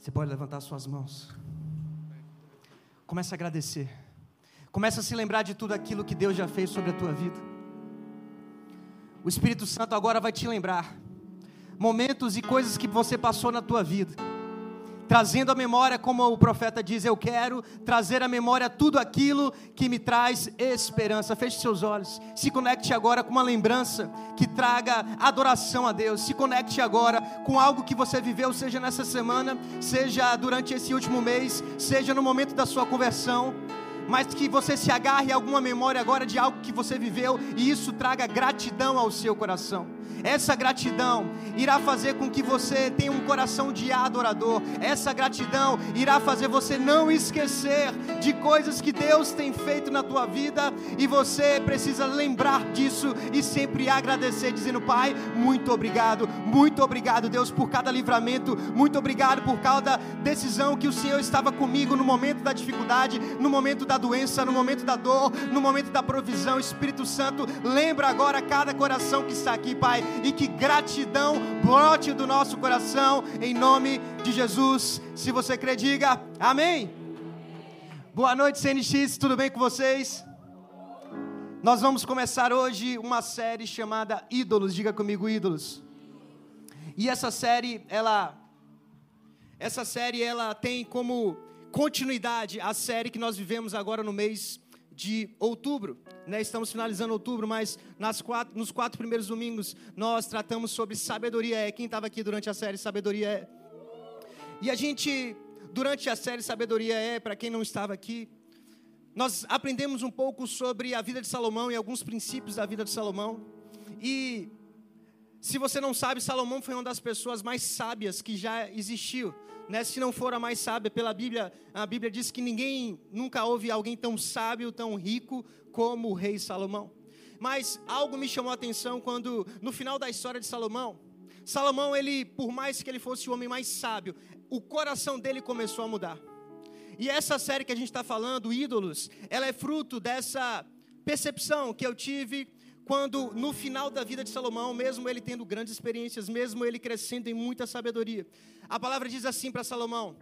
Você pode levantar suas mãos. Comece a agradecer. Comece a se lembrar de tudo aquilo que Deus já fez sobre a tua vida. O Espírito Santo agora vai te lembrar momentos e coisas que você passou na tua vida trazendo a memória, como o profeta diz, eu quero trazer à memória tudo aquilo que me traz esperança. Feche seus olhos, se conecte agora com uma lembrança que traga adoração a Deus. Se conecte agora com algo que você viveu, seja nessa semana, seja durante esse último mês, seja no momento da sua conversão mas que você se agarre a alguma memória agora de algo que você viveu e isso traga gratidão ao seu coração. Essa gratidão irá fazer com que você tenha um coração de adorador. Essa gratidão irá fazer você não esquecer de coisas que Deus tem feito na tua vida e você precisa lembrar disso e sempre agradecer, dizendo: Pai, muito obrigado, muito obrigado, Deus, por cada livramento, muito obrigado por cada decisão que o Senhor estava comigo no momento da dificuldade, no momento da doença, no momento da dor, no momento da provisão. Espírito Santo, lembra agora cada coração que está aqui, Pai e que gratidão brote do nosso coração, em nome de Jesus. Se você crê, diga amém. Boa noite, CNX, tudo bem com vocês? Nós vamos começar hoje uma série chamada Ídolos, diga comigo, Ídolos. E essa série, ela essa série ela tem como continuidade a série que nós vivemos agora no mês de outubro. Né? Estamos finalizando outubro, mas nas quatro, nos quatro primeiros domingos nós tratamos sobre sabedoria. É quem estava aqui durante a série Sabedoria é. E a gente, durante a série Sabedoria é, para quem não estava aqui, nós aprendemos um pouco sobre a vida de Salomão e alguns princípios da vida de Salomão. E se você não sabe, Salomão foi uma das pessoas mais sábias que já existiu né, se não for a mais sábia, pela Bíblia, a Bíblia diz que ninguém nunca houve alguém tão sábio, tão rico como o rei Salomão. Mas algo me chamou a atenção quando, no final da história de Salomão, Salomão, ele, por mais que ele fosse o homem mais sábio, o coração dele começou a mudar. E essa série que a gente está falando, Ídolos, ela é fruto dessa percepção que eu tive quando no final da vida de Salomão, mesmo ele tendo grandes experiências, mesmo ele crescendo em muita sabedoria, a palavra diz assim para Salomão,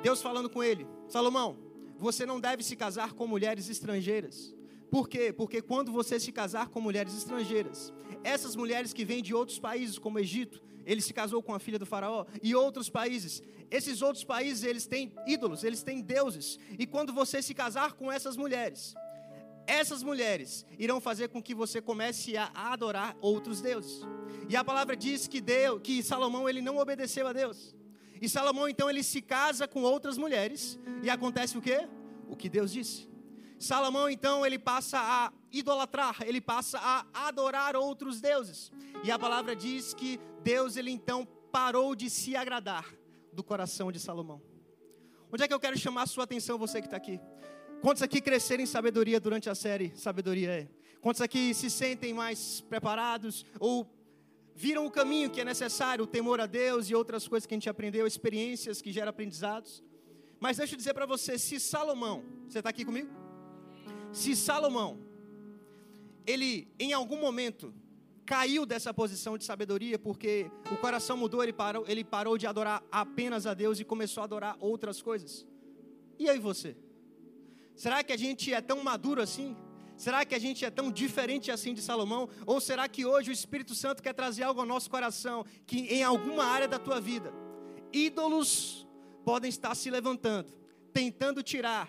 Deus falando com ele: Salomão, você não deve se casar com mulheres estrangeiras. Por quê? Porque quando você se casar com mulheres estrangeiras, essas mulheres que vêm de outros países, como Egito, ele se casou com a filha do faraó, e outros países, esses outros países, eles têm ídolos, eles têm deuses, e quando você se casar com essas mulheres, essas mulheres irão fazer com que você comece a adorar outros deuses. E a palavra diz que Deus, que Salomão ele não obedeceu a Deus. E Salomão então ele se casa com outras mulheres e acontece o quê? O que Deus disse. Salomão então ele passa a idolatrar, ele passa a adorar outros deuses. E a palavra diz que Deus ele então parou de se agradar do coração de Salomão. Onde é que eu quero chamar a sua atenção, você que está aqui? Quantos aqui cresceram em sabedoria durante a série Sabedoria é? Quantos aqui se sentem mais preparados ou viram o caminho que é necessário, o temor a Deus e outras coisas que a gente aprendeu, experiências que geram aprendizados? Mas deixa eu dizer para você, se Salomão, você está aqui comigo? Se Salomão, ele em algum momento caiu dessa posição de sabedoria porque o coração mudou, ele parou, ele parou de adorar apenas a Deus e começou a adorar outras coisas. E aí você? Será que a gente é tão maduro assim? Será que a gente é tão diferente assim de Salomão? Ou será que hoje o Espírito Santo quer trazer algo ao nosso coração que em alguma área da tua vida, ídolos podem estar se levantando, tentando tirar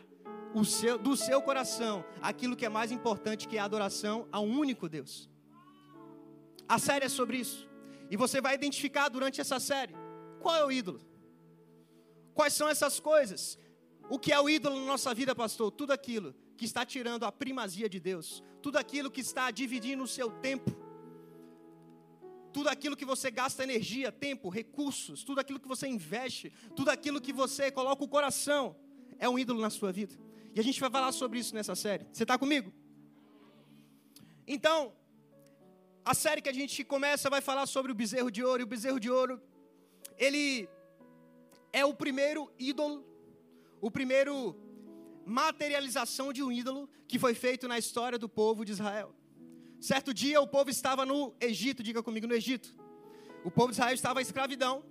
seu, do seu coração aquilo que é mais importante, que é a adoração a um único Deus. A série é sobre isso. E você vai identificar durante essa série qual é o ídolo. Quais são essas coisas o que é o ídolo na nossa vida, pastor? Tudo aquilo que está tirando a primazia de Deus, tudo aquilo que está dividindo o seu tempo, tudo aquilo que você gasta energia, tempo, recursos, tudo aquilo que você investe, tudo aquilo que você coloca o coração, é um ídolo na sua vida. E a gente vai falar sobre isso nessa série. Você está comigo? Então, a série que a gente começa vai falar sobre o bezerro de ouro. E o bezerro de ouro, ele é o primeiro ídolo o primeiro materialização de um ídolo que foi feito na história do povo de Israel. Certo dia o povo estava no Egito, diga comigo, no Egito. O povo de Israel estava em escravidão.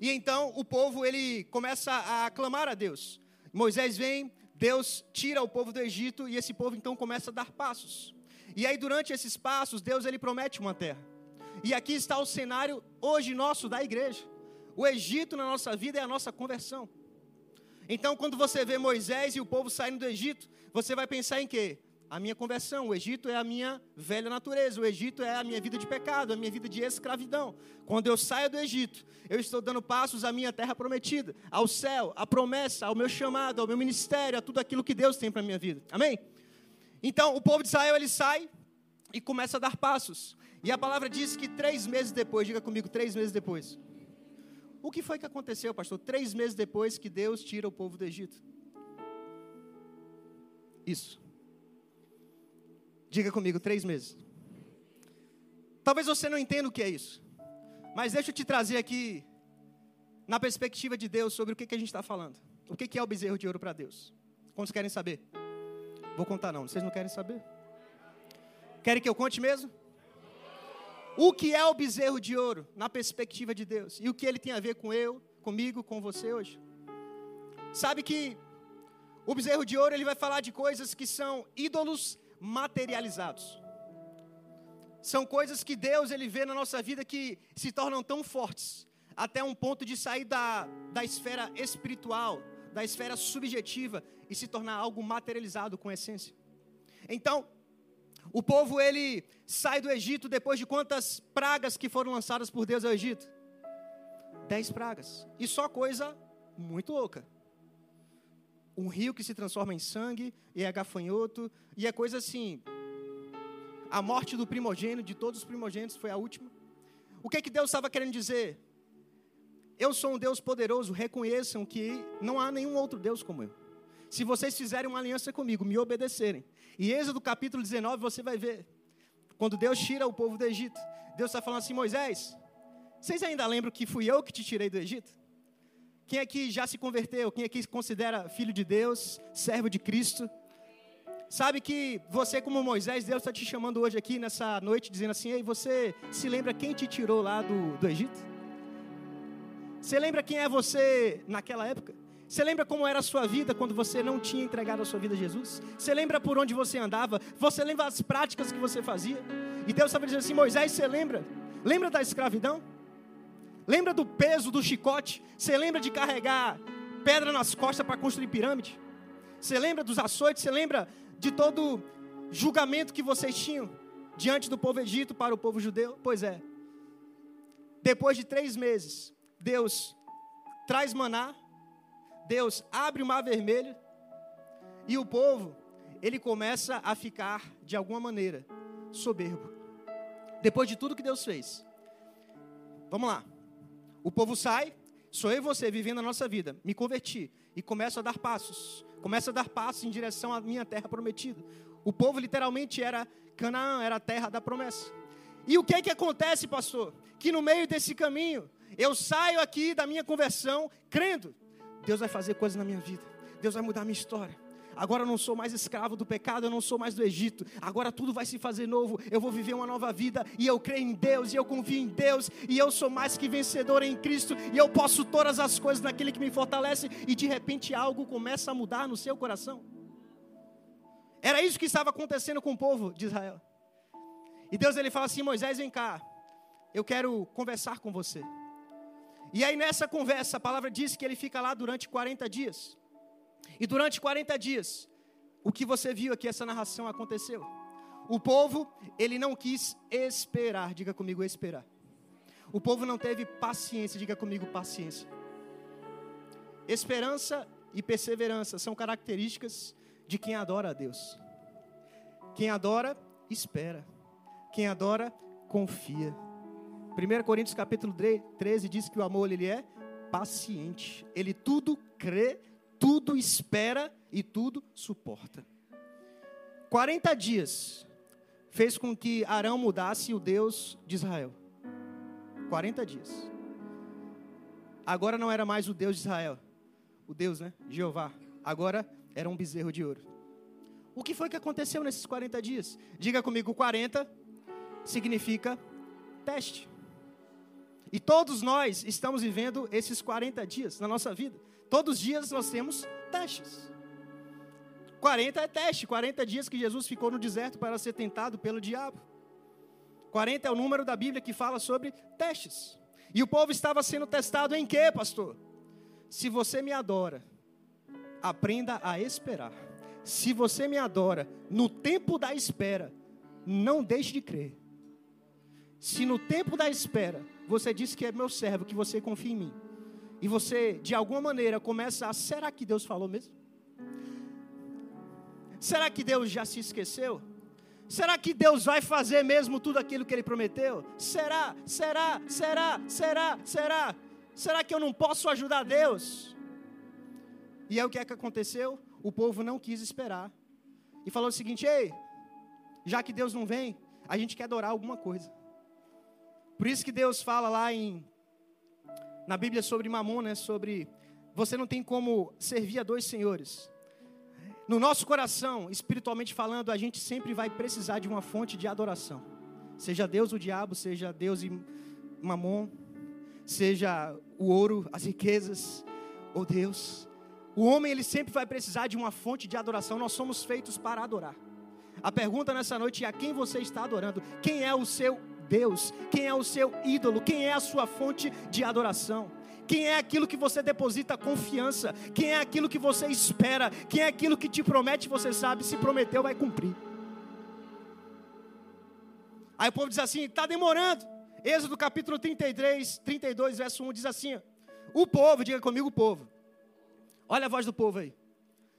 E então o povo ele começa a clamar a Deus. Moisés vem, Deus tira o povo do Egito e esse povo então começa a dar passos. E aí durante esses passos, Deus ele promete uma terra. E aqui está o cenário hoje nosso da igreja. O Egito na nossa vida é a nossa conversão. Então, quando você vê Moisés e o povo saindo do Egito, você vai pensar em quê? A minha conversão. O Egito é a minha velha natureza. O Egito é a minha vida de pecado, a minha vida de escravidão. Quando eu saio do Egito, eu estou dando passos à minha terra prometida, ao céu, à promessa, ao meu chamado, ao meu ministério, a tudo aquilo que Deus tem para a minha vida. Amém? Então, o povo de Israel ele sai e começa a dar passos. E a palavra diz que três meses depois, diga comigo, três meses depois. O que foi que aconteceu, pastor? Três meses depois que Deus tira o povo do Egito. Isso. Diga comigo, três meses. Talvez você não entenda o que é isso. Mas deixa eu te trazer aqui, na perspectiva de Deus, sobre o que, que a gente está falando. O que, que é o bezerro de ouro para Deus? Quantos querem saber? Vou contar não, vocês não querem saber? Querem que eu conte mesmo? O que é o bezerro de ouro na perspectiva de Deus? E o que ele tem a ver com eu, comigo, com você hoje? Sabe que o bezerro de ouro ele vai falar de coisas que são ídolos materializados. São coisas que Deus ele vê na nossa vida que se tornam tão fortes até um ponto de sair da, da esfera espiritual, da esfera subjetiva e se tornar algo materializado com essência. Então, o povo ele sai do Egito depois de quantas pragas que foram lançadas por Deus ao Egito? Dez pragas. E só coisa muito louca. Um rio que se transforma em sangue e é gafanhoto e é coisa assim. A morte do primogênito, de todos os primogênitos, foi a última. O que, que Deus estava querendo dizer? Eu sou um Deus poderoso, reconheçam que não há nenhum outro Deus como eu. Se vocês fizerem uma aliança comigo, me obedecerem, e Êxodo capítulo 19, você vai ver. Quando Deus tira o povo do Egito, Deus está falando assim: Moisés, vocês ainda lembram que fui eu que te tirei do Egito? Quem aqui já se converteu? Quem aqui se considera filho de Deus, servo de Cristo? Sabe que você, como Moisés, Deus está te chamando hoje aqui nessa noite, dizendo assim: Ei, você se lembra quem te tirou lá do, do Egito? Você lembra quem é você naquela época? Você lembra como era a sua vida quando você não tinha entregado a sua vida a Jesus? Você lembra por onde você andava? Você lembra as práticas que você fazia? E Deus estava dizendo assim: Moisés, você lembra? Lembra da escravidão? Lembra do peso do chicote? Você lembra de carregar pedra nas costas para construir pirâmide? Você lembra dos açoites? Você lembra de todo julgamento que vocês tinham diante do povo egito para o povo judeu? Pois é. Depois de três meses, Deus traz maná Deus abre o mar vermelho e o povo, ele começa a ficar, de alguma maneira, soberbo. Depois de tudo que Deus fez. Vamos lá. O povo sai, sou eu e você vivendo a nossa vida. Me converti e começo a dar passos. Começo a dar passos em direção à minha terra prometida. O povo literalmente era Canaã, era a terra da promessa. E o que é que acontece, pastor? Que no meio desse caminho, eu saio aqui da minha conversão crendo Deus vai fazer coisas na minha vida. Deus vai mudar a minha história. Agora eu não sou mais escravo do pecado, eu não sou mais do Egito. Agora tudo vai se fazer novo. Eu vou viver uma nova vida e eu creio em Deus e eu confio em Deus e eu sou mais que vencedor em Cristo e eu posso todas as coisas naquele que me fortalece e de repente algo começa a mudar no seu coração. Era isso que estava acontecendo com o povo de Israel. E Deus ele fala assim: "Moisés, vem cá. Eu quero conversar com você." E aí nessa conversa, a palavra diz que ele fica lá durante 40 dias. E durante 40 dias, o que você viu aqui, essa narração aconteceu. O povo, ele não quis esperar, diga comigo, esperar. O povo não teve paciência, diga comigo, paciência. Esperança e perseverança são características de quem adora a Deus. Quem adora, espera. Quem adora, confia. 1 Coríntios capítulo 13 diz que o amor ele é paciente. Ele tudo crê, tudo espera e tudo suporta. 40 dias fez com que Arão mudasse o Deus de Israel. 40 dias. Agora não era mais o Deus de Israel. O Deus, né? Jeová. Agora era um bezerro de ouro. O que foi que aconteceu nesses 40 dias? Diga comigo, 40 significa teste. E todos nós estamos vivendo esses 40 dias na nossa vida. Todos os dias nós temos testes. 40 é teste, 40 dias que Jesus ficou no deserto para ser tentado pelo diabo. 40 é o número da Bíblia que fala sobre testes. E o povo estava sendo testado em quê, pastor? Se você me adora, aprenda a esperar. Se você me adora no tempo da espera, não deixe de crer. Se no tempo da espera você diz que é meu servo, que você confia em mim, e você de alguma maneira começa a, será que Deus falou mesmo? Será que Deus já se esqueceu? Será que Deus vai fazer mesmo tudo aquilo que Ele prometeu? Será? Será? Será? Será? Será? Será que eu não posso ajudar Deus? E aí o que é que aconteceu? O povo não quis esperar. E falou o seguinte: ei, já que Deus não vem, a gente quer adorar alguma coisa. Por isso que Deus fala lá em na Bíblia sobre Mamon, né, sobre você não tem como servir a dois senhores. No nosso coração, espiritualmente falando, a gente sempre vai precisar de uma fonte de adoração. Seja Deus o diabo, seja Deus e Mamon, seja o ouro, as riquezas, ou Deus. O homem ele sempre vai precisar de uma fonte de adoração. Nós somos feitos para adorar. A pergunta nessa noite é a quem você está adorando? Quem é o seu Deus? Quem é o seu ídolo? Quem é a sua fonte de adoração? Quem é aquilo que você deposita confiança? Quem é aquilo que você espera? Quem é aquilo que te promete, você sabe, se prometeu, vai cumprir. Aí o povo diz assim: está demorando. Êxodo capítulo 33, 32, verso 1 diz assim: O povo, diga comigo o povo. Olha a voz do povo aí.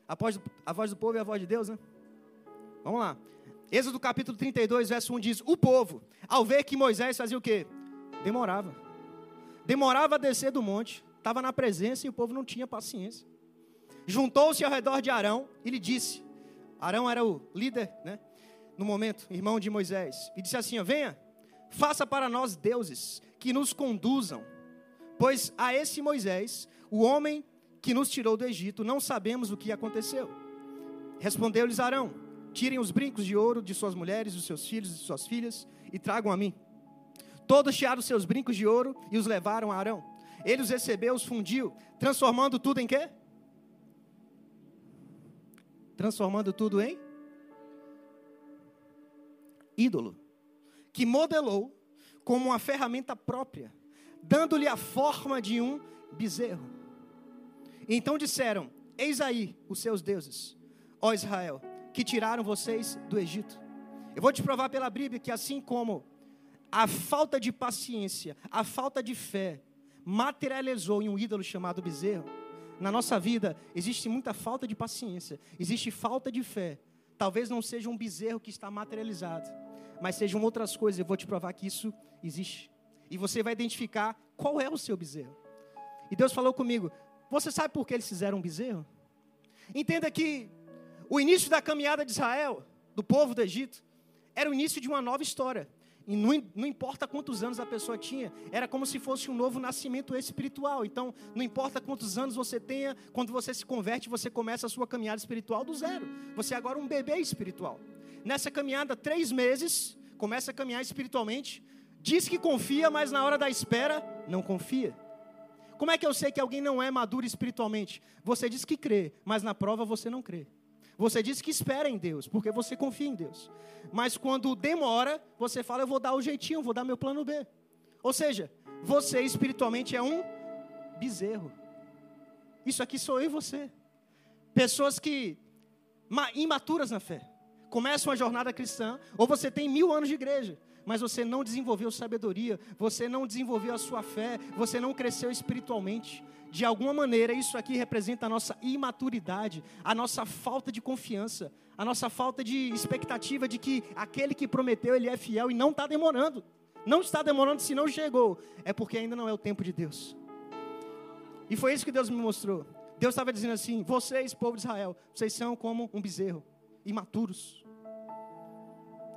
A voz, a voz do povo é a voz de Deus, né? Vamos lá. Êxodo capítulo 32, verso 1 diz: O povo, ao ver que Moisés fazia o quê? Demorava. Demorava a descer do monte, estava na presença e o povo não tinha paciência. Juntou-se ao redor de Arão e lhe disse: Arão era o líder, né? No momento, irmão de Moisés, e disse assim: Venha, faça para nós deuses que nos conduzam, pois a esse Moisés, o homem que nos tirou do Egito, não sabemos o que aconteceu. Respondeu-lhes Arão: Tirem os brincos de ouro de suas mulheres, dos seus filhos e de suas filhas e tragam a mim. Todos tiraram seus brincos de ouro e os levaram a Arão. Ele os recebeu, os fundiu, transformando tudo em quê? Transformando tudo em ídolo, que modelou como uma ferramenta própria, dando-lhe a forma de um bezerro. Então disseram: Eis aí os seus deuses, ó Israel, que tiraram vocês do Egito. Eu vou te provar pela Bíblia que assim como a falta de paciência, a falta de fé materializou em um ídolo chamado bezerro, na nossa vida existe muita falta de paciência, existe falta de fé. Talvez não seja um bezerro que está materializado, mas sejam outras coisas. Eu vou te provar que isso existe. E você vai identificar qual é o seu bezerro. E Deus falou comigo: Você sabe por que eles fizeram um bezerro? Entenda que o início da caminhada de Israel, do povo do Egito, era o início de uma nova história. E não, não, importa quantos anos a pessoa tinha, era como se fosse um novo nascimento espiritual. Então, não importa quantos anos você tenha, quando você se converte, você começa a sua caminhada espiritual do zero. Você é agora um bebê espiritual. Nessa caminhada, três meses, começa a caminhar espiritualmente. Diz que confia, mas na hora da espera, não confia. Como é que eu sei que alguém não é maduro espiritualmente? Você diz que crê, mas na prova você não crê. Você diz que espera em Deus, porque você confia em Deus. Mas quando demora, você fala, eu vou dar o jeitinho, vou dar meu plano B. Ou seja, você espiritualmente é um bezerro. Isso aqui sou eu e você. Pessoas que imaturas na fé. Começam a jornada cristã, ou você tem mil anos de igreja, mas você não desenvolveu sabedoria, você não desenvolveu a sua fé, você não cresceu espiritualmente de alguma maneira, isso aqui representa a nossa imaturidade, a nossa falta de confiança, a nossa falta de expectativa de que aquele que prometeu, ele é fiel e não está demorando. Não está demorando se não chegou, é porque ainda não é o tempo de Deus. E foi isso que Deus me mostrou. Deus estava dizendo assim: vocês, povo de Israel, vocês são como um bezerro, imaturos.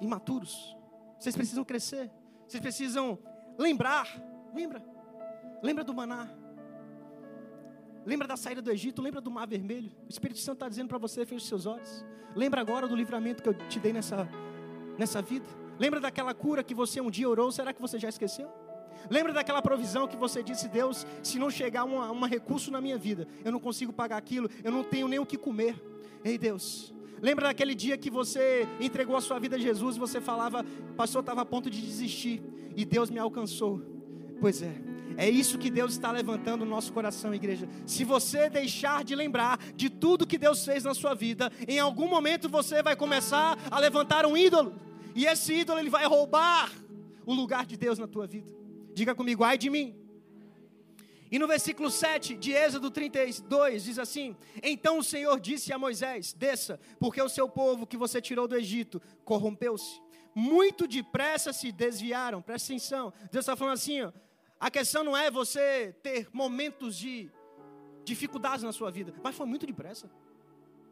Imaturos. Vocês precisam crescer. Vocês precisam lembrar. Lembra? Lembra do maná. Lembra da saída do Egito? Lembra do Mar Vermelho? O Espírito Santo está dizendo para você: feche os seus olhos. Lembra agora do livramento que eu te dei nessa, nessa vida? Lembra daquela cura que você um dia orou? Será que você já esqueceu? Lembra daquela provisão que você disse, Deus, se não chegar um, um recurso na minha vida, eu não consigo pagar aquilo, eu não tenho nem o que comer. Ei Deus, lembra daquele dia que você entregou a sua vida a Jesus e você falava, pastor, estava a ponto de desistir e Deus me alcançou. Pois é, é isso que Deus está levantando no nosso coração, igreja. Se você deixar de lembrar de tudo que Deus fez na sua vida, em algum momento você vai começar a levantar um ídolo. E esse ídolo ele vai roubar o lugar de Deus na tua vida. Diga comigo, ai de mim. E no versículo 7 de Êxodo 32 diz assim: Então o Senhor disse a Moisés: Desça, porque o seu povo que você tirou do Egito corrompeu-se. Muito depressa se desviaram, presta atenção. Deus está falando assim: ó, a questão não é você ter momentos de dificuldades na sua vida, mas foi muito depressa.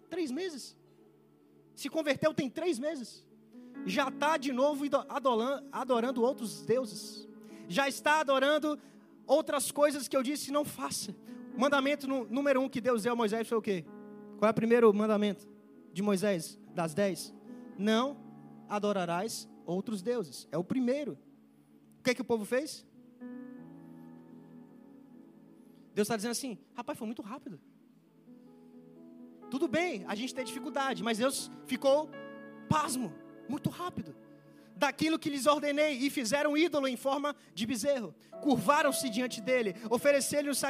Três meses. Se converteu tem três meses. Já está de novo adorando outros deuses. Já está adorando outras coisas que eu disse não faça. Mandamento número um que Deus deu a Moisés foi o quê? Qual é o primeiro mandamento de Moisés, das dez? Não adorarás outros deuses. É o primeiro. O que, é que o povo fez? Deus está dizendo assim: rapaz, foi muito rápido. Tudo bem, a gente tem dificuldade, mas Deus ficou pasmo, muito rápido daquilo que lhes ordenei, e fizeram ídolo em forma de bezerro. Curvaram-se diante dele, ofereceram-lhe os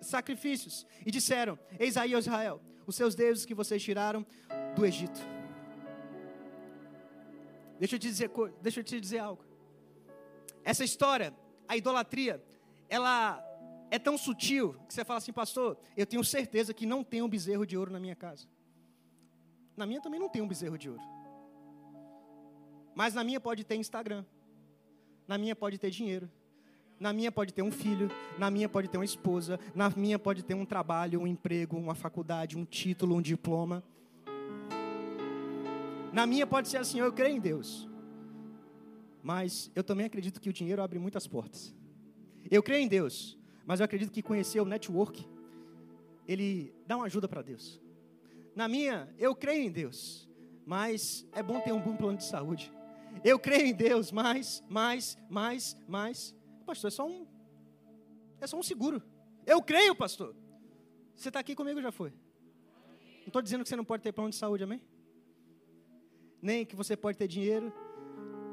sacrifícios, e disseram: Eis aí, Israel, os seus deuses que vocês tiraram do Egito. Deixa eu te dizer, deixa eu te dizer algo. Essa história, a idolatria, ela é tão sutil que você fala assim, pastor, eu tenho certeza que não tem um bezerro de ouro na minha casa. Na minha também não tem um bezerro de ouro. Mas na minha pode ter Instagram. Na minha pode ter dinheiro. Na minha pode ter um filho, na minha pode ter uma esposa, na minha pode ter um trabalho, um emprego, uma faculdade, um título, um diploma. Na minha pode ser assim, eu creio em Deus. Mas eu também acredito que o dinheiro abre muitas portas. Eu creio em Deus, mas eu acredito que conhecer o network, ele dá uma ajuda para Deus. Na minha, eu creio em Deus, mas é bom ter um bom plano de saúde. Eu creio em Deus, mais, mais, mais, mais. Pastor, é só um. É só um seguro. Eu creio, pastor. Você está aqui comigo já foi? Não estou dizendo que você não pode ter plano de saúde, amém? Nem que você pode ter dinheiro.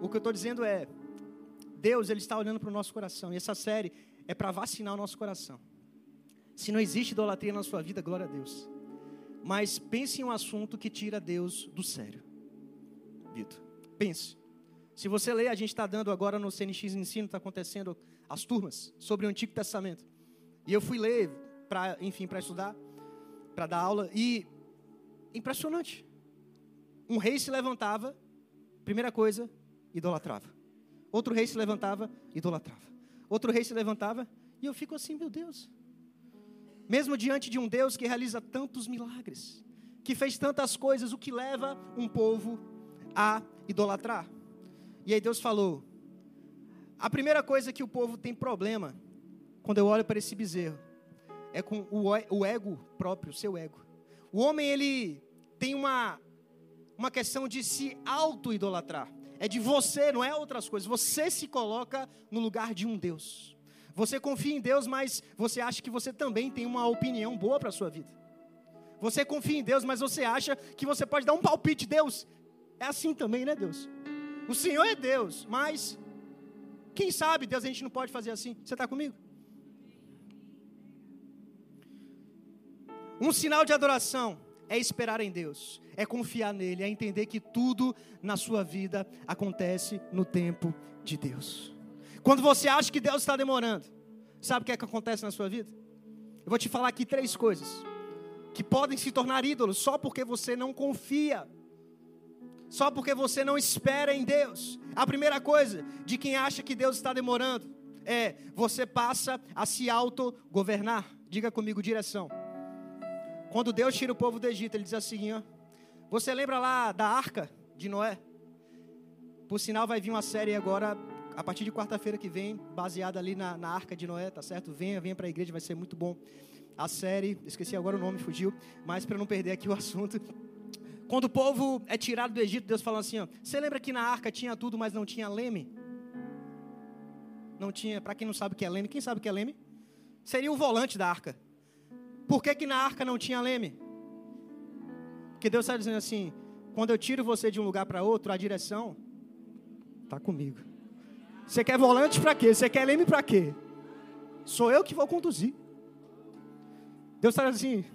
O que eu estou dizendo é, Deus ele está olhando para o nosso coração. E essa série é para vacinar o nosso coração. Se não existe idolatria na sua vida, glória a Deus. Mas pense em um assunto que tira Deus do sério. Vitor, pense. Se você ler, a gente está dando agora no CNX Ensino, está acontecendo as turmas sobre o Antigo Testamento. E eu fui ler, para, enfim, para estudar, para dar aula, e impressionante. Um rei se levantava, primeira coisa, idolatrava. Outro rei se levantava, idolatrava. Outro rei se levantava, e eu fico assim, meu Deus. Mesmo diante de um Deus que realiza tantos milagres, que fez tantas coisas, o que leva um povo a idolatrar? E aí Deus falou: a primeira coisa que o povo tem problema, quando eu olho para esse bezerro, é com o ego próprio, o seu ego. O homem, ele tem uma, uma questão de se auto-idolatrar. É de você, não é outras coisas. Você se coloca no lugar de um Deus. Você confia em Deus, mas você acha que você também tem uma opinião boa para a sua vida. Você confia em Deus, mas você acha que você pode dar um palpite. Deus, é assim também, né, Deus? O Senhor é Deus, mas quem sabe Deus a gente não pode fazer assim. Você está comigo? Um sinal de adoração é esperar em Deus, é confiar nele, é entender que tudo na sua vida acontece no tempo de Deus. Quando você acha que Deus está demorando, sabe o que é que acontece na sua vida? Eu vou te falar aqui três coisas que podem se tornar ídolos só porque você não confia só porque você não espera em Deus. A primeira coisa de quem acha que Deus está demorando é você passa a se autogovernar. Diga comigo direção. Quando Deus tira o povo do Egito, ele diz assim: ó, Você lembra lá da arca de Noé? Por sinal, vai vir uma série agora, a partir de quarta-feira que vem, baseada ali na, na arca de Noé, tá certo? Venha, venha para a igreja, vai ser muito bom. A série, esqueci agora o nome, fugiu, mas para não perder aqui o assunto, quando o povo é tirado do Egito, Deus fala assim: ó, Você lembra que na arca tinha tudo, mas não tinha leme? não tinha, para quem não sabe o que é leme, quem sabe o que é leme? Seria o volante da arca. Por que, que na arca não tinha leme? Porque Deus está dizendo assim: quando eu tiro você de um lugar para outro, a direção está comigo. Você quer volante para quê? Você quer leme para quê? Sou eu que vou conduzir. Deus está dizendo assim: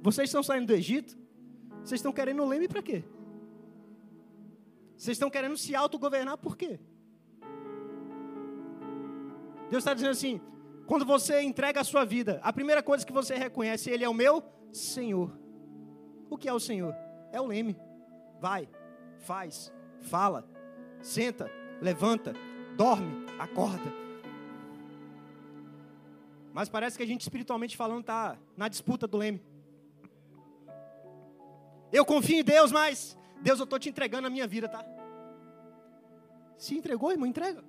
vocês estão saindo do Egito, vocês estão querendo leme para quê? Vocês estão querendo se autogovernar por quê? Deus está dizendo assim: quando você entrega a sua vida, a primeira coisa que você reconhece, Ele é o meu Senhor. O que é o Senhor? É o leme. Vai, faz, fala, senta, levanta, dorme, acorda. Mas parece que a gente, espiritualmente falando, está na disputa do leme. Eu confio em Deus, mas Deus, eu estou te entregando a minha vida, tá? Se entregou, irmão, entrega.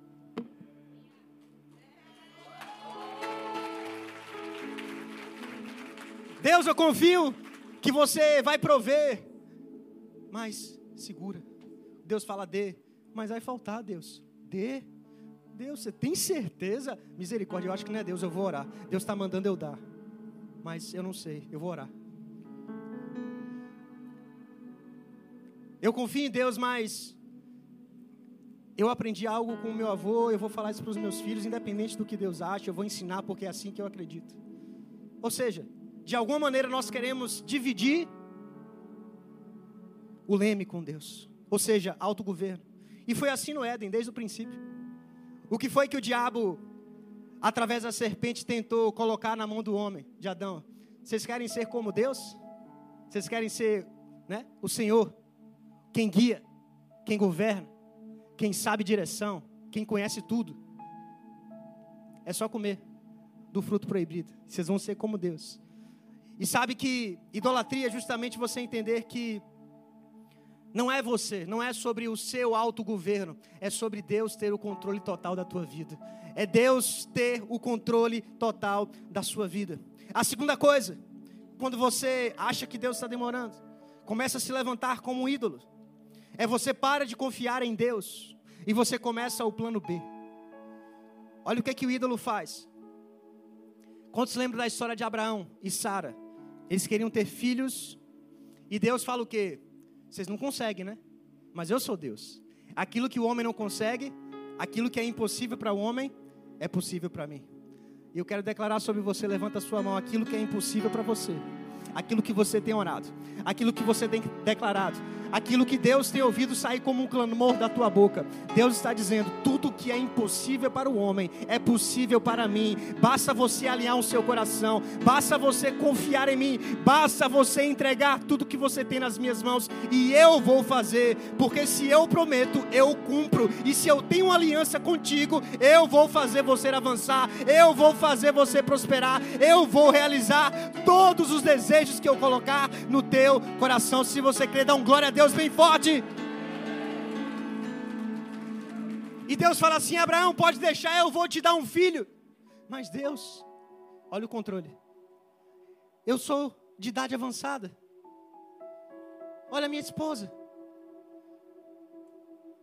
Deus, eu confio que você vai prover, mas segura. Deus fala dê, mas vai faltar, Deus. Dê. Deus, você tem certeza? Misericórdia, eu acho que não é Deus, eu vou orar. Deus está mandando eu dar, mas eu não sei, eu vou orar. Eu confio em Deus, mas eu aprendi algo com o meu avô, eu vou falar isso para os meus filhos, independente do que Deus acha, eu vou ensinar porque é assim que eu acredito. Ou seja, de alguma maneira nós queremos dividir o leme com Deus, ou seja, autogoverno. E foi assim no Éden, desde o princípio. O que foi que o diabo, através da serpente, tentou colocar na mão do homem, de Adão? Vocês querem ser como Deus? Vocês querem ser né, o Senhor, quem guia, quem governa, quem sabe direção, quem conhece tudo? É só comer do fruto proibido. Vocês vão ser como Deus. E sabe que idolatria é justamente você entender que não é você, não é sobre o seu autogoverno, é sobre Deus ter o controle total da tua vida. É Deus ter o controle total da sua vida. A segunda coisa, quando você acha que Deus está demorando, começa a se levantar como um ídolo. É você para de confiar em Deus e você começa o plano B. Olha o que, é que o ídolo faz. Quantos lembram da história de Abraão e Sara? Eles queriam ter filhos. E Deus fala o quê? Vocês não conseguem, né? Mas eu sou Deus. Aquilo que o homem não consegue, aquilo que é impossível para o homem, é possível para mim. E eu quero declarar sobre você, levanta a sua mão, aquilo que é impossível para você, aquilo que você tem orado, aquilo que você tem declarado, aquilo que Deus tem ouvido sair como um clamor da tua boca. Deus está dizendo: tudo que é impossível para o homem é possível para mim. Basta você alinhar o seu coração, basta você confiar em mim, basta você entregar tudo que você tem nas minhas mãos e eu vou fazer, porque se eu prometo, eu cumpro, e se eu tenho aliança contigo, eu vou fazer você avançar, eu vou fazer você prosperar, eu vou realizar todos os desejos que eu colocar no teu coração. Se você crer, dá um glória a Deus bem forte. E Deus fala assim: Abraão, pode deixar, eu vou te dar um filho. Mas Deus, olha o controle. Eu sou de idade avançada. Olha a minha esposa.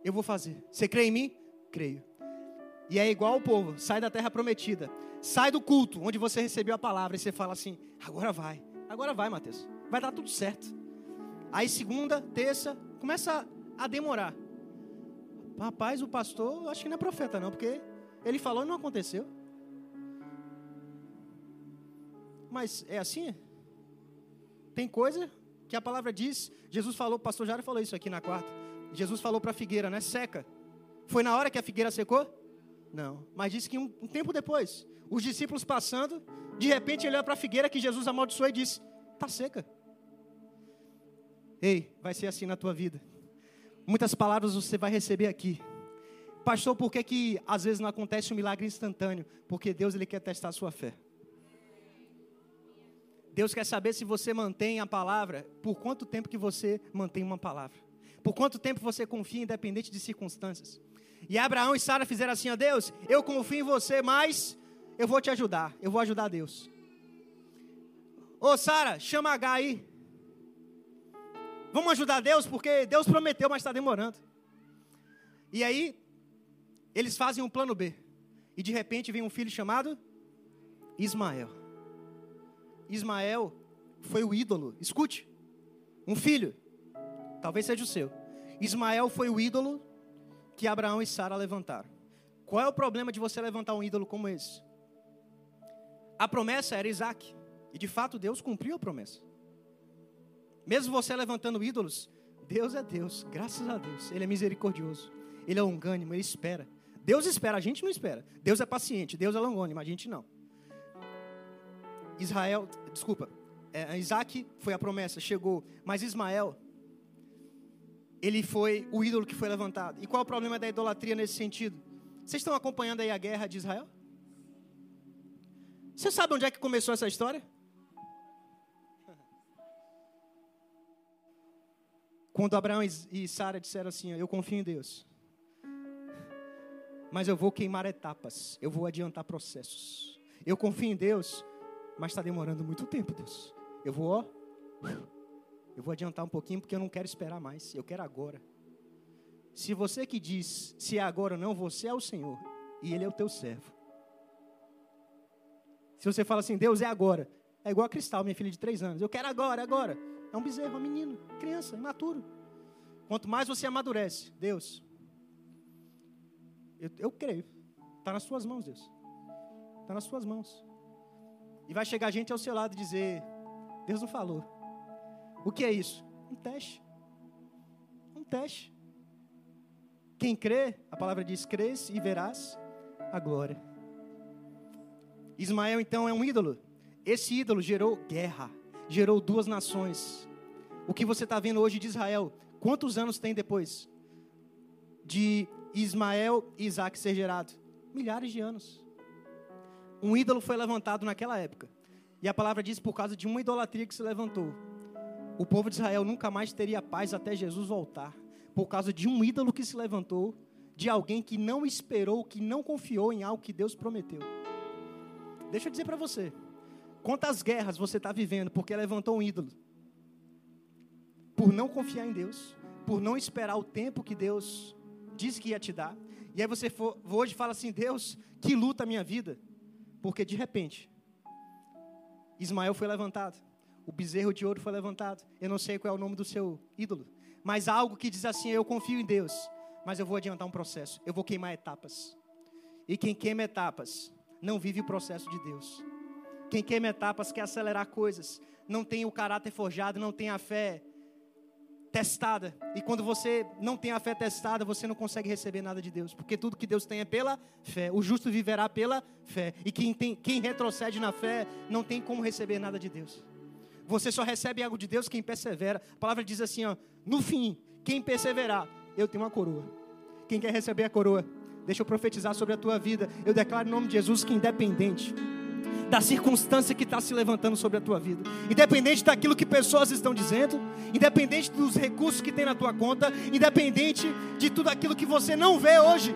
Eu vou fazer. Você crê em mim? Creio. E é igual o povo: sai da terra prometida, sai do culto onde você recebeu a palavra e você fala assim: agora vai, agora vai, Mateus, vai dar tudo certo. Aí segunda, terça, começa a demorar. Rapaz, o pastor, acho que não é profeta não, porque ele falou e não aconteceu. Mas é assim? Tem coisa que a palavra diz, Jesus falou, o pastor Jário falou isso aqui na quarta. Jesus falou para a figueira, né? Seca. Foi na hora que a figueira secou? Não. Mas disse que um, um tempo depois, os discípulos passando, de repente ele olhou para a figueira que Jesus amaldiçoou e disse: Está seca. Ei, vai ser assim na tua vida. Muitas palavras você vai receber aqui. Pastor, por que, que às vezes não acontece um milagre instantâneo? Porque Deus ele quer testar a sua fé. Deus quer saber se você mantém a palavra, por quanto tempo que você mantém uma palavra. Por quanto tempo você confia, independente de circunstâncias. E Abraão e Sara fizeram assim, ó Deus, eu confio em você, mas eu vou te ajudar, eu vou ajudar Deus. Ô Sara, chama H aí. Vamos ajudar Deus, porque Deus prometeu, mas está demorando. E aí, eles fazem um plano B. E de repente vem um filho chamado Ismael. Ismael foi o ídolo. Escute, um filho, talvez seja o seu. Ismael foi o ídolo que Abraão e Sara levantaram. Qual é o problema de você levantar um ídolo como esse? A promessa era Isaac. E de fato Deus cumpriu a promessa. Mesmo você levantando ídolos, Deus é Deus, graças a Deus. Ele é misericordioso, Ele é longânimo, Ele espera. Deus espera, a gente não espera. Deus é paciente, Deus é longânimo, a gente não. Israel, desculpa, é, Isaac foi a promessa, chegou, mas Ismael, ele foi o ídolo que foi levantado. E qual é o problema da idolatria nesse sentido? Vocês estão acompanhando aí a guerra de Israel? Você sabe onde é que começou essa história? Quando Abraão e Sara disseram assim: Eu confio em Deus, mas eu vou queimar etapas, eu vou adiantar processos. Eu confio em Deus, mas está demorando muito tempo, Deus. Eu vou, ó, eu vou adiantar um pouquinho porque eu não quero esperar mais, eu quero agora. Se você que diz se é agora ou não, você é o Senhor e Ele é o teu servo. Se você fala assim, Deus é agora, é igual a Cristal, minha filha de três anos. Eu quero agora, é agora. É um bezerro, um menino, criança, imaturo. Quanto mais você amadurece, Deus, eu, eu creio, está nas suas mãos, Deus. Está nas suas mãos. E vai chegar gente ao seu lado e dizer: Deus não falou. O que é isso? Um teste. Um teste. Quem crê, a palavra diz: crês e verás a glória. Ismael então é um ídolo. Esse ídolo gerou guerra gerou duas nações. O que você está vendo hoje de Israel, quantos anos tem depois de Ismael e Isaac ser gerado? Milhares de anos. Um ídolo foi levantado naquela época. E a palavra diz por causa de uma idolatria que se levantou. O povo de Israel nunca mais teria paz até Jesus voltar. Por causa de um ídolo que se levantou, de alguém que não esperou, que não confiou em algo que Deus prometeu. Deixa eu dizer para você. Quantas guerras você está vivendo porque levantou um ídolo? Por não confiar em Deus, por não esperar o tempo que Deus disse que ia te dar. E aí você for, hoje fala assim: Deus, que luta a minha vida. Porque de repente, Ismael foi levantado, o bezerro de ouro foi levantado. Eu não sei qual é o nome do seu ídolo, mas algo que diz assim: Eu confio em Deus, mas eu vou adiantar um processo, eu vou queimar etapas. E quem queima etapas não vive o processo de Deus. Quem queima etapas quer acelerar coisas, não tem o caráter forjado, não tem a fé testada. E quando você não tem a fé testada, você não consegue receber nada de Deus, porque tudo que Deus tem é pela fé. O justo viverá pela fé. E quem, tem, quem retrocede na fé não tem como receber nada de Deus. Você só recebe algo de Deus quem persevera. A palavra diz assim, ó, no fim, quem perseverar, eu tenho uma coroa. Quem quer receber a coroa? Deixa eu profetizar sobre a tua vida. Eu declaro em nome de Jesus que independente da circunstância que está se levantando sobre a tua vida, independente daquilo que pessoas estão dizendo, independente dos recursos que tem na tua conta, independente de tudo aquilo que você não vê hoje.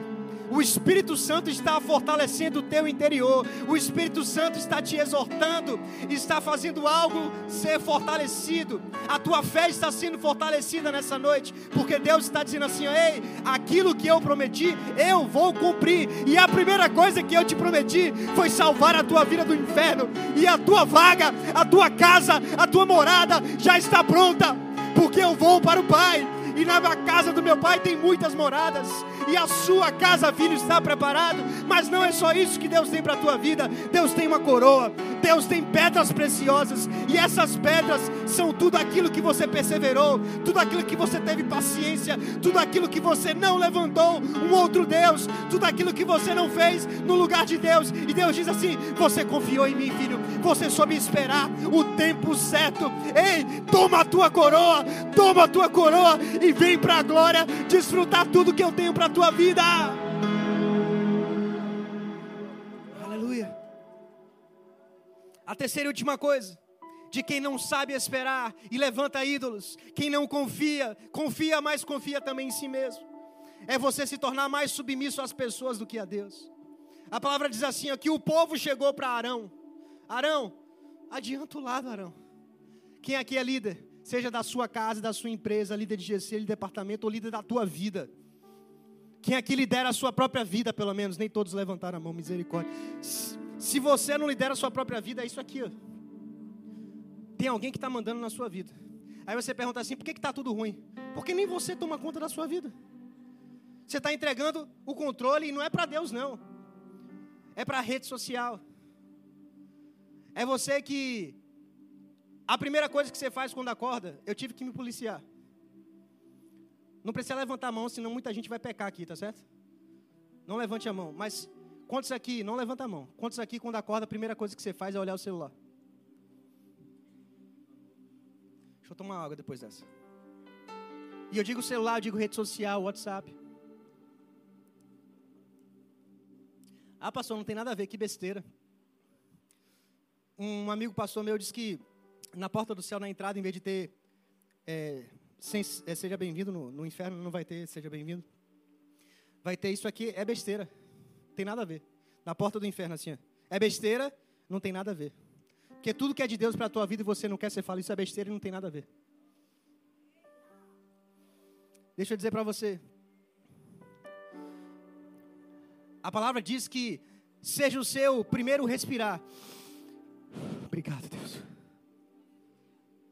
O Espírito Santo está fortalecendo o teu interior. O Espírito Santo está te exortando, está fazendo algo ser fortalecido. A tua fé está sendo fortalecida nessa noite, porque Deus está dizendo assim: "Ei, aquilo que eu prometi, eu vou cumprir". E a primeira coisa que eu te prometi foi salvar a tua vida do inferno. E a tua vaga, a tua casa, a tua morada já está pronta, porque eu vou para o Pai e na casa do meu pai tem muitas moradas, e a sua casa, filho, está preparado. Mas não é só isso que Deus tem para a tua vida. Deus tem uma coroa, Deus tem pedras preciosas, e essas pedras são tudo aquilo que você perseverou, tudo aquilo que você teve paciência, tudo aquilo que você não levantou. Um outro Deus, tudo aquilo que você não fez no lugar de Deus. E Deus diz assim: Você confiou em mim, filho, você soube esperar o tempo certo. Ei, toma a tua coroa, toma a tua coroa e vem para a glória desfrutar tudo que eu tenho para a tua vida. Aleluia. A terceira e última coisa de quem não sabe esperar e levanta ídolos, quem não confia, confia, mas confia também em si mesmo. É você se tornar mais submisso às pessoas do que a Deus. A palavra diz assim: ó, que o povo chegou para Arão. Arão, adianta o lado, Arão. Quem aqui é líder? Seja da sua casa, da sua empresa, líder de GC, líder de departamento ou líder da tua vida Quem aqui lidera a sua própria vida, pelo menos? Nem todos levantaram a mão, misericórdia. Se, você não lidera a sua própria vida, é isso aqui. Ó. Tem alguém que está mandando na sua vida. Aí você pergunta assim: por que está tudo ruim? Porque nem você toma conta da sua vida. Você está entregando o controle e não é para Deus, não. É para a rede social. É você que. A primeira coisa que você faz quando acorda, eu tive que me policiar. Não precisa levantar a mão, senão muita gente vai pecar aqui, tá certo? Não levante a mão. Mas quantos aqui, não levanta a mão. Quantos aqui, quando acorda, a primeira coisa que você faz é olhar o celular? Deixa eu tomar água depois dessa. E eu digo celular, eu digo rede social, WhatsApp. Ah, pastor, não tem nada a ver, que besteira. Um amigo pastor meu disse que na porta do céu, na entrada, em vez de ter é, sem, é, seja bem-vindo no, no, inferno, não vai ter seja bem-vindo. Vai ter isso aqui, é besteira. Tem nada a ver. Na porta do inferno, assim, é besteira, não tem nada a ver. Porque tudo que é de Deus para a tua vida e você não quer, você fala, isso é besteira e não tem nada a ver. Deixa eu dizer para você. A palavra diz que seja o seu primeiro respirar. Obrigado, Deus.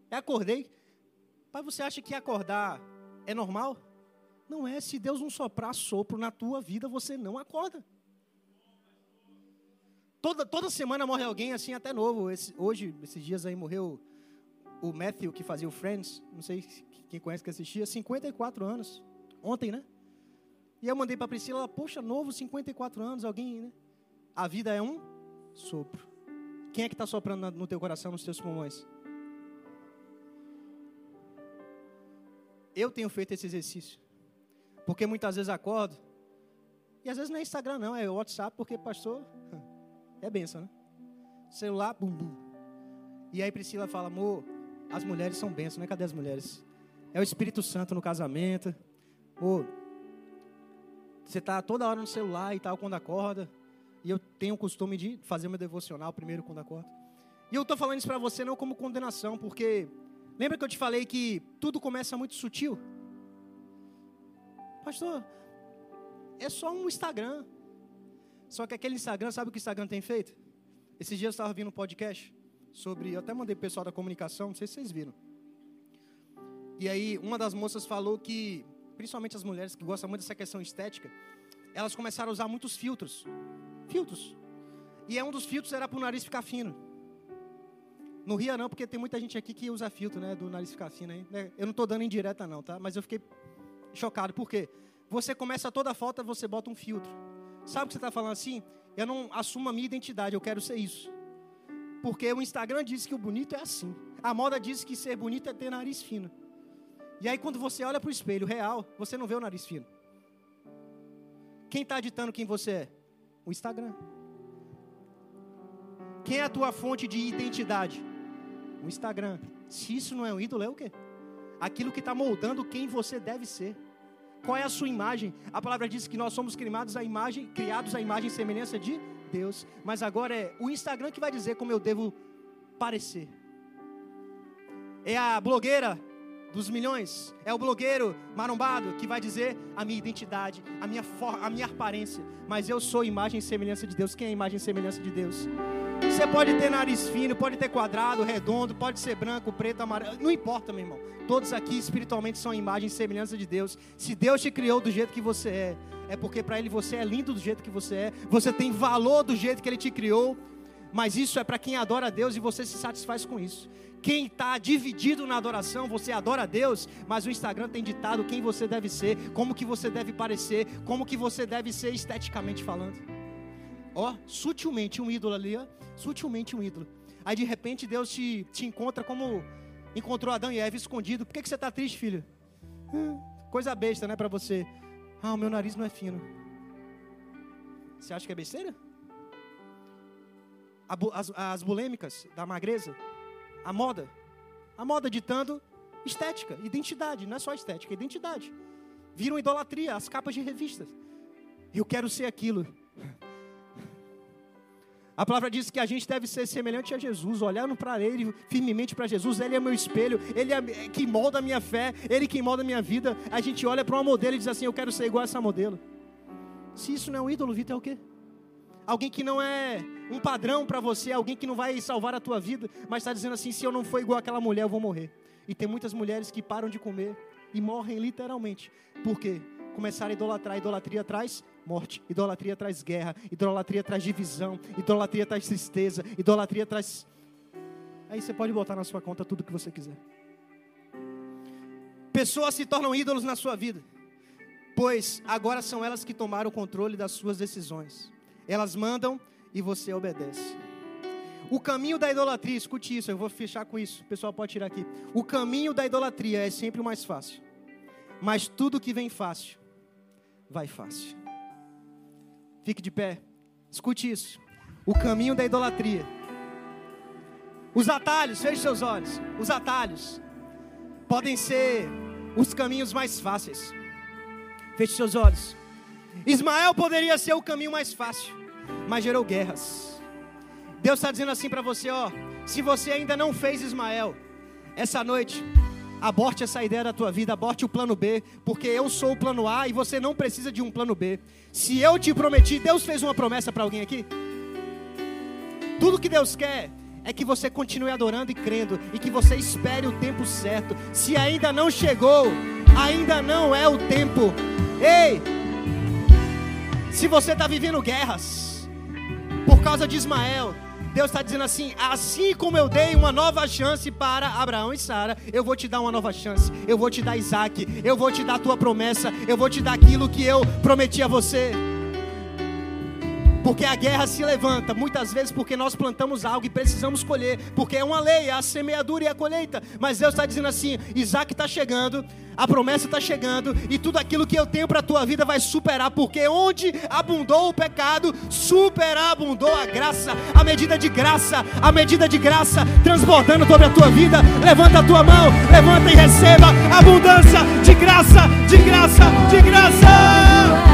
Eu acordei, mas você acha que acordar é normal? Não é. Se Deus não soprar sopro na tua vida, você não acorda. Toda, toda semana morre alguém assim, até novo. Esse, hoje, esses dias aí, morreu o Matthew, que fazia o Friends. Não sei quem conhece que assistia. 54 anos. Ontem, né? E eu mandei para Priscila, ela, poxa, novo, 54 anos, alguém, né? A vida é um sopro. Quem é que está soprando no teu coração, nos teus pulmões? Eu tenho feito esse exercício. Porque muitas vezes acordo. E às vezes não é Instagram, não, é WhatsApp, porque pastor. É benção, né? Celular, bum, bum. E aí Priscila fala, amor, as mulheres são bênçãos, né? Cadê as mulheres? É o Espírito Santo no casamento. Ô, você está toda hora no celular e tal, quando acorda. E eu tenho o costume de fazer meu devocional primeiro quando acordo. E eu estou falando isso para você não como condenação, porque Lembra que eu te falei que tudo começa muito sutil? Pastor, é só um Instagram. Só que aquele Instagram, sabe o que o Instagram tem feito? Esses dias eu estava ouvindo um podcast sobre. Eu até mandei para o pessoal da comunicação, não sei se vocês viram. E aí, uma das moças falou que, principalmente as mulheres que gostam muito dessa questão estética, elas começaram a usar muitos filtros. Filtros. E é um dos filtros era para o nariz ficar fino. Não ria não, porque tem muita gente aqui que usa filtro, né? Do nariz ficar fino aí. Né? Eu não estou dando indireta não, tá? Mas eu fiquei chocado. Por quê? Você começa toda foto, você bota um filtro. Sabe o que você está falando assim? Eu não assumo a minha identidade, eu quero ser isso. Porque o Instagram diz que o bonito é assim. A moda diz que ser bonito é ter nariz fino. E aí quando você olha para o espelho real, você não vê o nariz fino. Quem está ditando quem você é? O Instagram. Quem é a tua fonte de identidade? o Instagram. Se isso não é um ídolo, é o quê? Aquilo que está moldando quem você deve ser. Qual é a sua imagem? A palavra diz que nós somos criados à imagem, criados à imagem e semelhança de Deus. Mas agora é o Instagram que vai dizer como eu devo parecer. É a blogueira dos milhões, é o blogueiro marombado que vai dizer a minha identidade, a minha, a minha aparência. Mas eu sou imagem e semelhança de Deus. Quem é imagem e semelhança de Deus? Você pode ter nariz fino, pode ter quadrado, redondo, pode ser branco, preto, amarelo, não importa, meu irmão. Todos aqui espiritualmente são imagem e semelhança de Deus. Se Deus te criou do jeito que você é, é porque para Ele você é lindo do jeito que você é, você tem valor do jeito que Ele te criou. Mas isso é para quem adora a Deus e você se satisfaz com isso. Quem está dividido na adoração, você adora a Deus, mas o Instagram tem ditado quem você deve ser, como que você deve parecer, como que você deve ser esteticamente falando. Ó, sutilmente um ídolo ali, ó sutilmente um ídolo. Aí de repente Deus te, te encontra como encontrou Adão e Eva escondido. Por que, que você está triste, filho? Hum, coisa besta, né, para você. Ah, o meu nariz não é fino. Você acha que é besteira? As, as bulêmicas da magreza, a moda, a moda ditando estética, identidade, não é só estética, é identidade. Viram idolatria, as capas de revistas. Eu quero ser aquilo. A palavra diz que a gente deve ser semelhante a Jesus, olhando para Ele firmemente para Jesus. Ele é meu espelho, Ele é que molda a minha fé, Ele que molda a minha vida. A gente olha para uma modelo e diz assim: Eu quero ser igual a essa modelo. Se isso não é um ídolo, Vitor, é o quê? Alguém que não é um padrão para você, alguém que não vai salvar a tua vida, mas está dizendo assim: se eu não for igual aquela mulher, eu vou morrer. E tem muitas mulheres que param de comer e morrem literalmente. Por quê? Começaram a idolatrar. Idolatria traz morte, idolatria traz guerra, idolatria traz divisão, idolatria traz tristeza, idolatria traz. Aí você pode botar na sua conta tudo que você quiser. Pessoas se tornam ídolos na sua vida, pois agora são elas que tomaram o controle das suas decisões. Elas mandam e você obedece. O caminho da idolatria, escute isso, eu vou fechar com isso, o pessoal pode tirar aqui. O caminho da idolatria é sempre o mais fácil, mas tudo que vem fácil, vai fácil. Fique de pé, escute isso. O caminho da idolatria. Os atalhos, feche seus olhos. Os atalhos podem ser os caminhos mais fáceis. Feche seus olhos. Ismael poderia ser o caminho mais fácil, mas gerou guerras. Deus está dizendo assim para você, ó, se você ainda não fez Ismael, essa noite, aborte essa ideia da tua vida, aborte o plano B, porque eu sou o plano A e você não precisa de um plano B. Se eu te prometi, Deus fez uma promessa para alguém aqui? Tudo que Deus quer é que você continue adorando e crendo e que você espere o tempo certo. Se ainda não chegou, ainda não é o tempo. Ei, se você está vivendo guerras por causa de Ismael, Deus está dizendo assim: assim como eu dei uma nova chance para Abraão e Sara, eu vou te dar uma nova chance. Eu vou te dar Isaac, eu vou te dar a tua promessa, eu vou te dar aquilo que eu prometi a você. Porque a guerra se levanta, muitas vezes porque nós plantamos algo e precisamos colher, porque é uma lei, é a semeadura e a colheita. Mas Deus está dizendo assim: Isaac está chegando, a promessa está chegando, e tudo aquilo que eu tenho para a tua vida vai superar, porque onde abundou o pecado, superabundou a graça, a medida de graça, a medida de graça transbordando sobre a tua vida. Levanta a tua mão, levanta e receba abundância de graça, de graça, de graça.